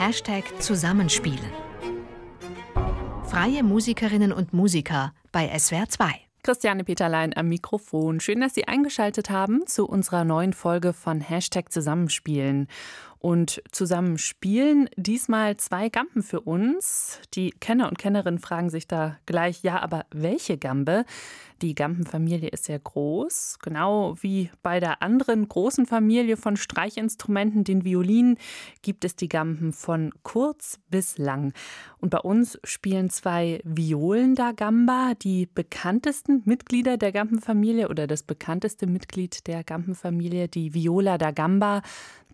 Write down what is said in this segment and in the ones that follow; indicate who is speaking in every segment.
Speaker 1: Hashtag Zusammenspielen. Freie Musikerinnen und Musiker bei SWR 2.
Speaker 2: Christiane Peterlein am Mikrofon. Schön, dass Sie eingeschaltet haben zu unserer neuen Folge von Hashtag Zusammenspielen und zusammen spielen. Diesmal zwei Gampen für uns. Die Kenner und Kennerinnen fragen sich da gleich, ja, aber welche Gambe? Die Gampenfamilie ist sehr groß, genau wie bei der anderen großen Familie von Streichinstrumenten, den Violinen, gibt es die Gampen von kurz bis lang. Und bei uns spielen zwei Violen da Gamba, die bekanntesten Mitglieder der Gampenfamilie oder das bekannteste Mitglied der Gampenfamilie, die Viola da Gamba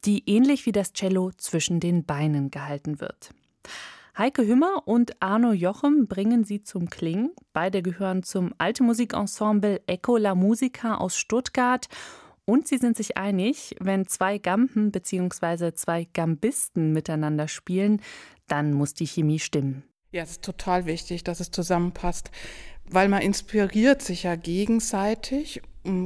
Speaker 2: die ähnlich wie das Cello zwischen den Beinen gehalten wird. Heike Hümmer und Arno Jochem bringen sie zum Klingen. Beide gehören zum Alte Musikensemble Eco la Musica aus Stuttgart. Und sie sind sich einig, wenn zwei Gampen bzw. zwei Gambisten miteinander spielen, dann muss die Chemie stimmen.
Speaker 3: Ja, es ist total wichtig, dass es zusammenpasst, weil man inspiriert sich ja gegenseitig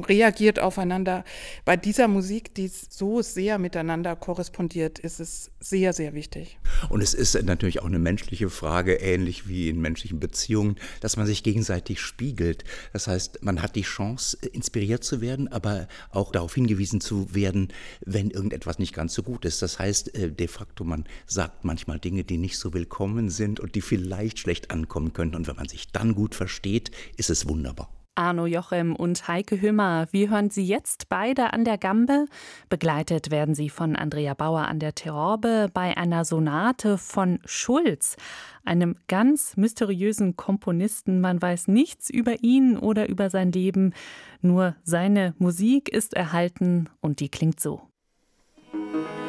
Speaker 3: reagiert aufeinander. Bei dieser Musik, die so sehr miteinander korrespondiert, ist es sehr, sehr wichtig.
Speaker 4: Und es ist natürlich auch eine menschliche Frage, ähnlich wie in menschlichen Beziehungen, dass man sich gegenseitig spiegelt. Das heißt, man hat die Chance, inspiriert zu werden, aber auch darauf hingewiesen zu werden, wenn irgendetwas nicht ganz so gut ist. Das heißt, äh, de facto, man sagt manchmal Dinge, die nicht so willkommen sind und die vielleicht schlecht ankommen könnten. Und wenn man sich dann gut versteht, ist es wunderbar.
Speaker 2: Arno Jochem und Heike Hümmer. Wir hören sie jetzt beide an der Gambe. Begleitet werden sie von Andrea Bauer an der Terorbe bei einer Sonate von Schulz, einem ganz mysteriösen Komponisten. Man weiß nichts über ihn oder über sein Leben, nur seine Musik ist erhalten und die klingt so. Musik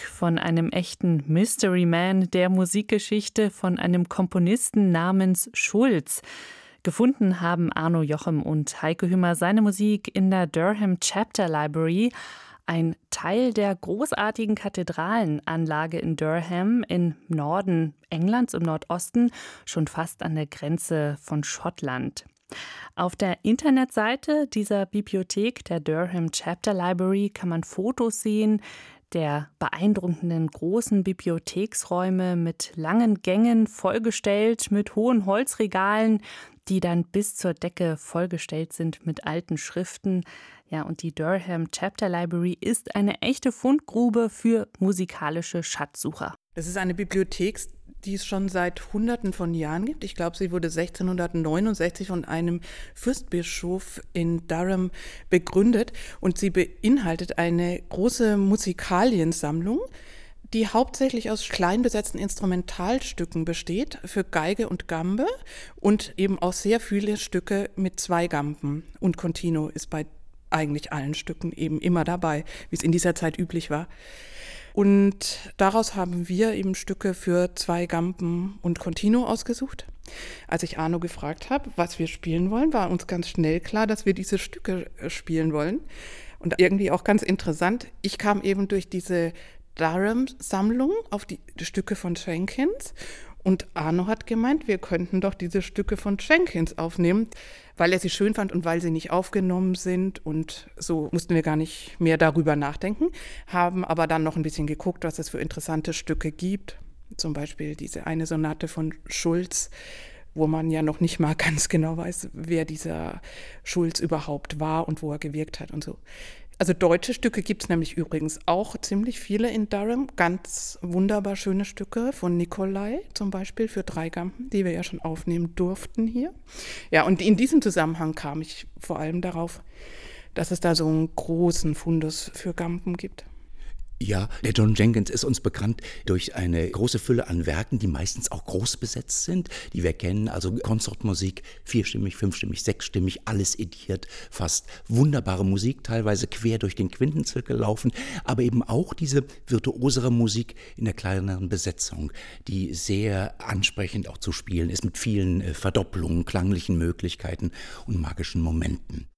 Speaker 2: von einem echten Mystery Man der Musikgeschichte von einem Komponisten namens Schulz. Gefunden haben Arno Jochem und Heike Hümer seine Musik in der Durham Chapter Library, ein Teil der großartigen Kathedralenanlage in Durham im Norden Englands, im Nordosten, schon fast an der Grenze von Schottland. Auf der Internetseite dieser Bibliothek, der Durham Chapter Library, kann man Fotos sehen, der beeindruckenden großen Bibliotheksräume mit langen Gängen vollgestellt, mit hohen Holzregalen, die dann bis zur Decke vollgestellt sind mit alten Schriften. Ja, und die Durham Chapter Library ist eine echte Fundgrube für musikalische Schatzsucher.
Speaker 3: Es ist eine Bibliothek, die es schon seit Hunderten von Jahren gibt. Ich glaube, sie wurde 1669 von einem Fürstbischof in Durham begründet und sie beinhaltet eine große Musikaliensammlung, die hauptsächlich aus klein besetzten Instrumentalstücken besteht für Geige und Gambe und eben auch sehr viele Stücke mit zwei Gamben. Und Continuo ist bei eigentlich allen Stücken eben immer dabei, wie es in dieser Zeit üblich war. Und daraus haben wir eben Stücke für zwei Gampen und Continuo ausgesucht. Als ich Arno gefragt habe, was wir spielen wollen, war uns ganz schnell klar, dass wir diese Stücke äh, spielen wollen. Und irgendwie auch ganz interessant, ich kam eben durch diese Durham-Sammlung auf die Stücke von Jenkins und Arno hat gemeint, wir könnten doch diese Stücke von Jenkins aufnehmen, weil er sie schön fand und weil sie nicht aufgenommen sind. Und so mussten wir gar nicht mehr darüber nachdenken, haben aber dann noch ein bisschen geguckt, was es für interessante Stücke gibt. Zum Beispiel diese eine Sonate von Schulz, wo man ja noch nicht mal ganz genau weiß, wer dieser Schulz überhaupt war und wo er gewirkt hat und so. Also deutsche Stücke gibt es nämlich übrigens auch ziemlich viele in Durham. Ganz wunderbar schöne Stücke von Nikolai zum Beispiel für drei Gampen, die wir ja schon aufnehmen durften hier. Ja, und in diesem Zusammenhang kam ich vor allem darauf, dass es da so einen großen Fundus für Gampen gibt.
Speaker 4: Ja, der John Jenkins ist uns bekannt durch eine große Fülle an Werken, die meistens auch groß besetzt sind, die wir kennen. Also Konzertmusik, vierstimmig, fünfstimmig, sechsstimmig, alles ediert, fast wunderbare Musik, teilweise quer durch den Quintenzirkel laufen, aber eben auch diese virtuosere Musik in der kleineren Besetzung, die sehr ansprechend auch zu spielen ist, mit vielen äh, Verdopplungen, klanglichen Möglichkeiten und magischen Momenten.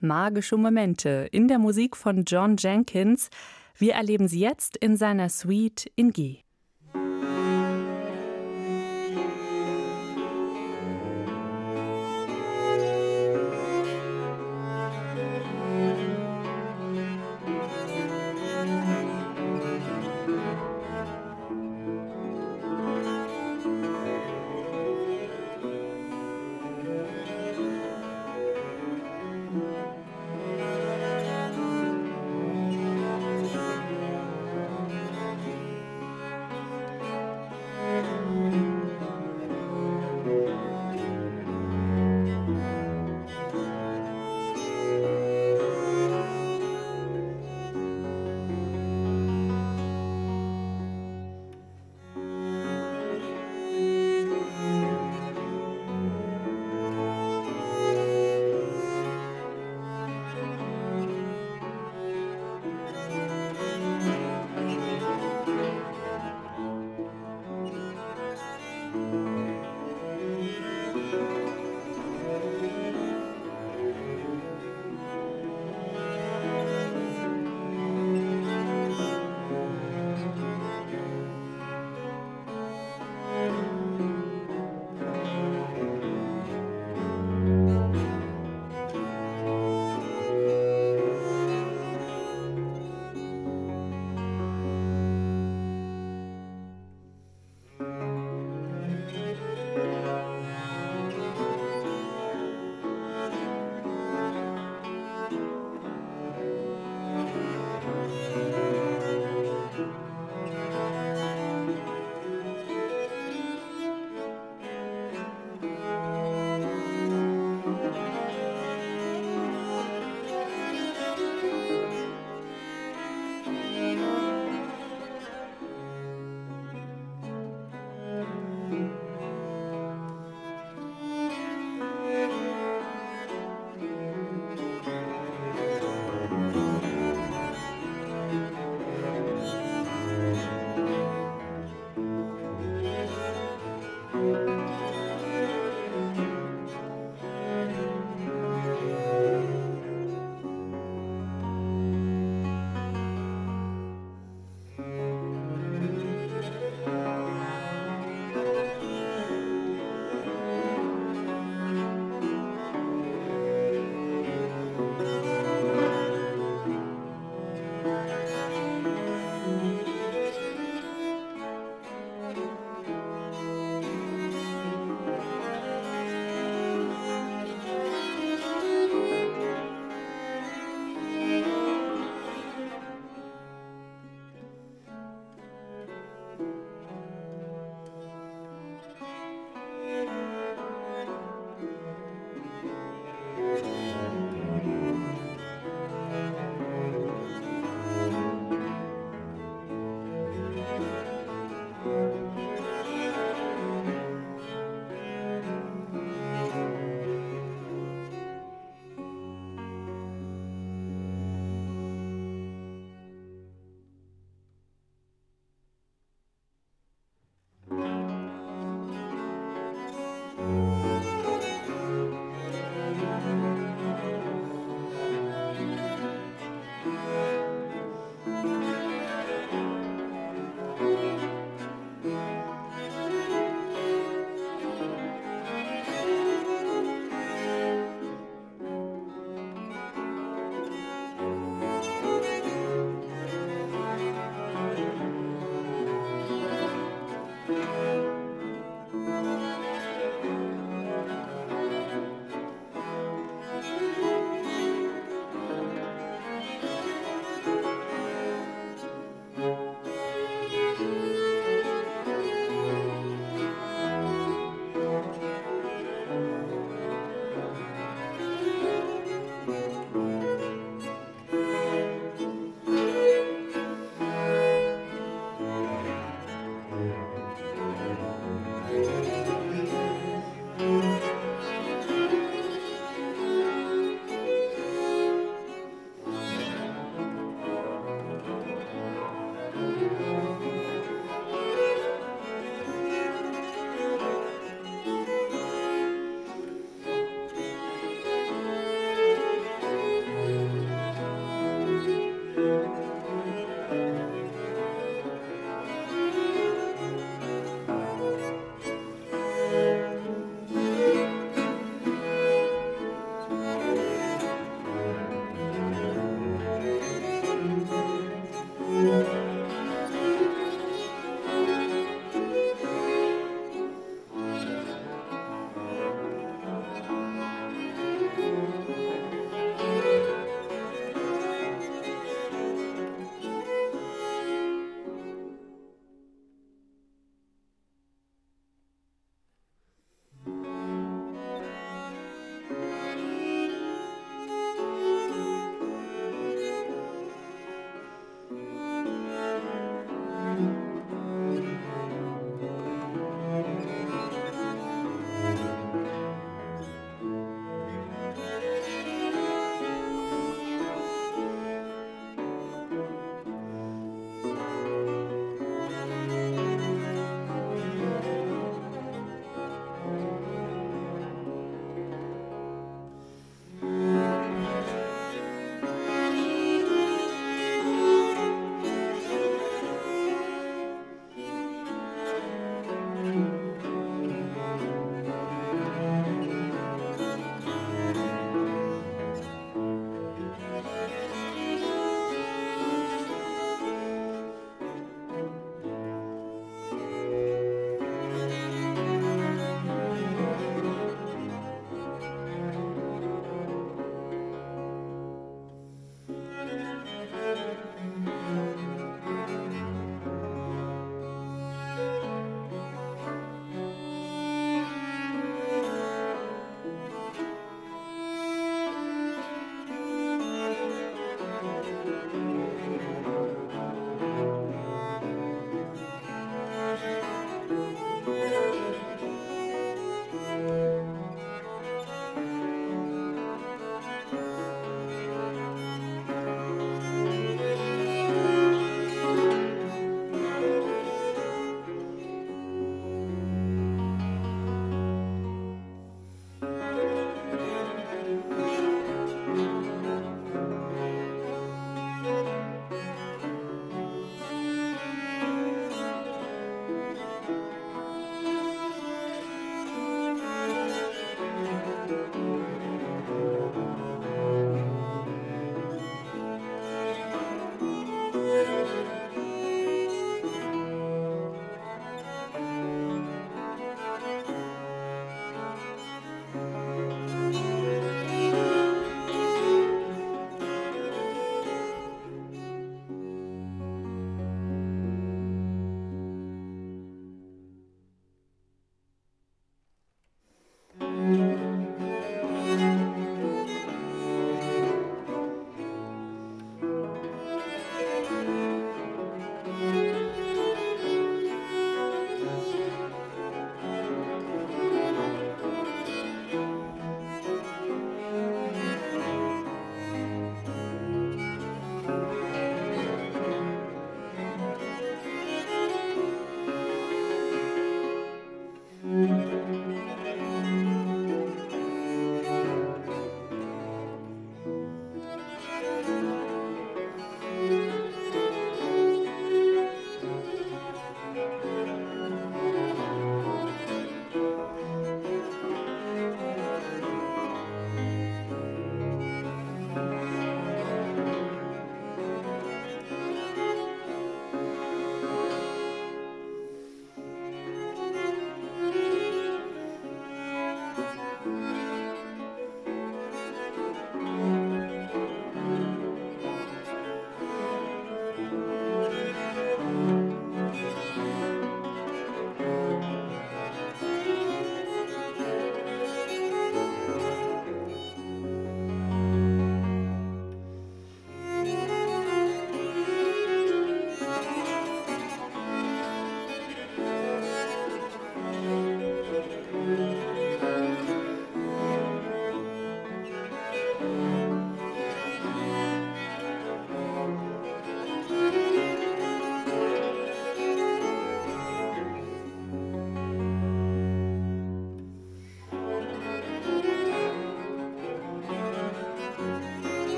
Speaker 2: Magische Momente in der Musik von John Jenkins. Wir erleben sie jetzt in seiner Suite in G.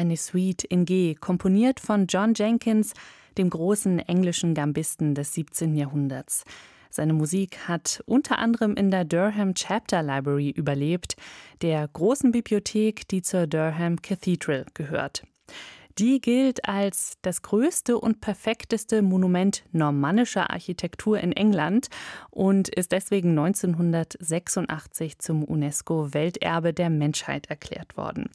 Speaker 2: eine Suite in G, komponiert von John Jenkins, dem großen englischen Gambisten des 17. Jahrhunderts. Seine Musik hat unter anderem in der Durham Chapter Library überlebt, der großen Bibliothek, die zur Durham Cathedral gehört. Die gilt als das größte und perfekteste Monument normannischer Architektur in England und ist deswegen 1986 zum UNESCO-Welterbe der Menschheit erklärt worden.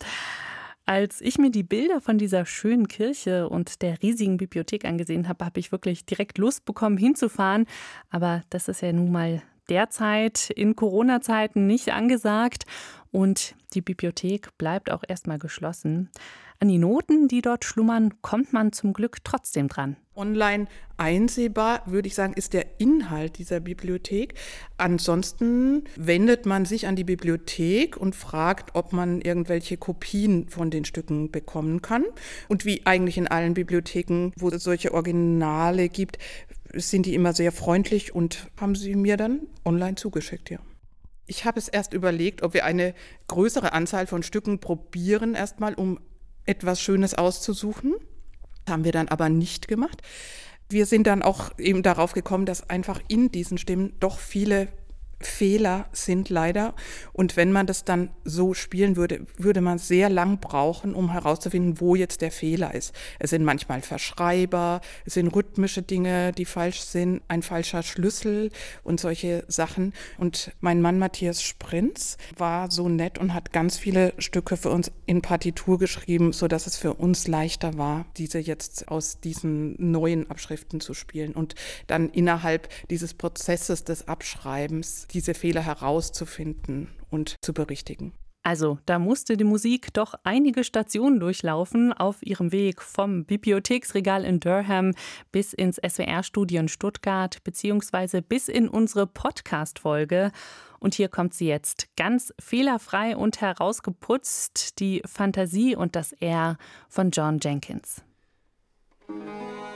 Speaker 2: Als ich mir die Bilder von dieser schönen Kirche und der riesigen Bibliothek angesehen habe, habe ich wirklich direkt Lust bekommen, hinzufahren. Aber das ist ja nun mal derzeit in Corona-Zeiten nicht angesagt und die Bibliothek bleibt auch erstmal geschlossen. An die Noten, die dort schlummern, kommt man zum Glück trotzdem dran.
Speaker 3: Online einsehbar, würde ich sagen, ist der Inhalt dieser Bibliothek. Ansonsten wendet man sich an die Bibliothek und fragt, ob man irgendwelche Kopien von den Stücken bekommen kann. Und wie eigentlich in allen Bibliotheken, wo es solche Originale gibt, sind die immer sehr freundlich und haben sie mir dann online zugeschickt, ja. Ich habe es erst überlegt, ob wir eine größere Anzahl von Stücken probieren, erstmal, um etwas Schönes auszusuchen. Das haben wir dann aber nicht gemacht. Wir sind dann auch eben darauf gekommen, dass einfach in diesen Stimmen doch viele Fehler sind leider. Und wenn man das dann so spielen würde, würde man sehr lang brauchen, um herauszufinden, wo jetzt der Fehler ist. Es sind manchmal Verschreiber, es sind rhythmische Dinge, die falsch sind, ein falscher Schlüssel und solche Sachen. Und mein Mann Matthias Sprinz war so nett und hat ganz viele Stücke für uns in Partitur geschrieben, sodass es für uns leichter war, diese jetzt aus diesen neuen Abschriften zu spielen und dann innerhalb dieses Prozesses des Abschreibens diese Fehler herauszufinden und zu berichtigen.
Speaker 2: Also, da musste die Musik doch einige Stationen durchlaufen auf ihrem Weg vom Bibliotheksregal in Durham bis ins SWR-Studio in Stuttgart, beziehungsweise bis in unsere Podcast-Folge. Und hier kommt sie jetzt ganz fehlerfrei und herausgeputzt, die Fantasie und das R von John Jenkins. Musik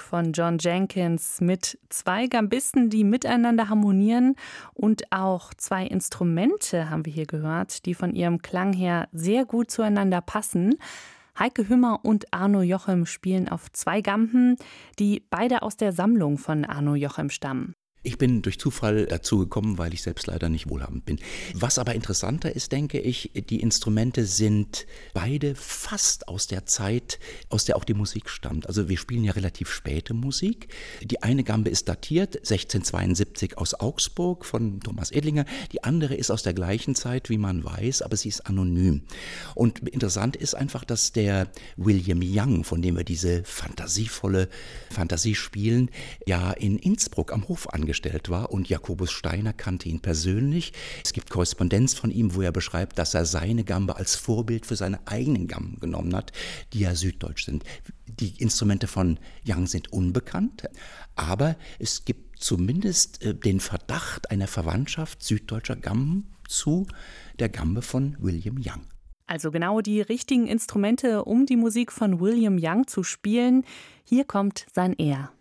Speaker 2: von John Jenkins mit zwei Gambisten, die miteinander harmonieren und auch zwei Instrumente haben wir hier gehört, die von ihrem Klang her sehr gut zueinander passen. Heike Hümmer und Arno Jochem spielen auf zwei Gampen, die beide aus der Sammlung von Arno Jochem stammen.
Speaker 4: Ich bin durch Zufall dazu gekommen, weil ich selbst leider nicht wohlhabend bin. Was aber interessanter ist, denke ich, die Instrumente sind beide fast aus der Zeit, aus der auch die Musik stammt. Also wir spielen ja relativ späte Musik. Die eine Gambe ist datiert, 1672 aus Augsburg von Thomas Edlinger. Die andere ist aus der gleichen Zeit, wie man weiß, aber sie ist anonym. Und interessant ist einfach, dass der William Young, von dem wir diese fantasievolle Fantasie spielen, ja in Innsbruck am Hof angekommen angestellt war und Jakobus Steiner kannte ihn persönlich. Es gibt Korrespondenz von ihm, wo er beschreibt, dass er seine Gambe als Vorbild für seine eigenen Gamben genommen hat, die ja süddeutsch sind. Die Instrumente von Young sind unbekannt, aber es gibt zumindest äh, den Verdacht einer Verwandtschaft süddeutscher Gamben zu der Gambe von William Young.
Speaker 2: Also genau die richtigen Instrumente, um die Musik von William Young zu spielen. Hier kommt sein Er.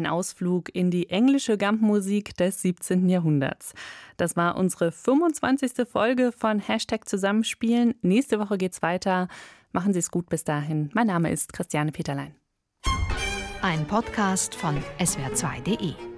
Speaker 2: Ein Ausflug in die englische Gampenmusik des 17. Jahrhunderts. Das war unsere 25. Folge von Hashtag Zusammenspielen. Nächste Woche geht's weiter. Machen Sie es gut bis dahin. Mein Name ist Christiane Peterlein.
Speaker 1: Ein Podcast von swr2.de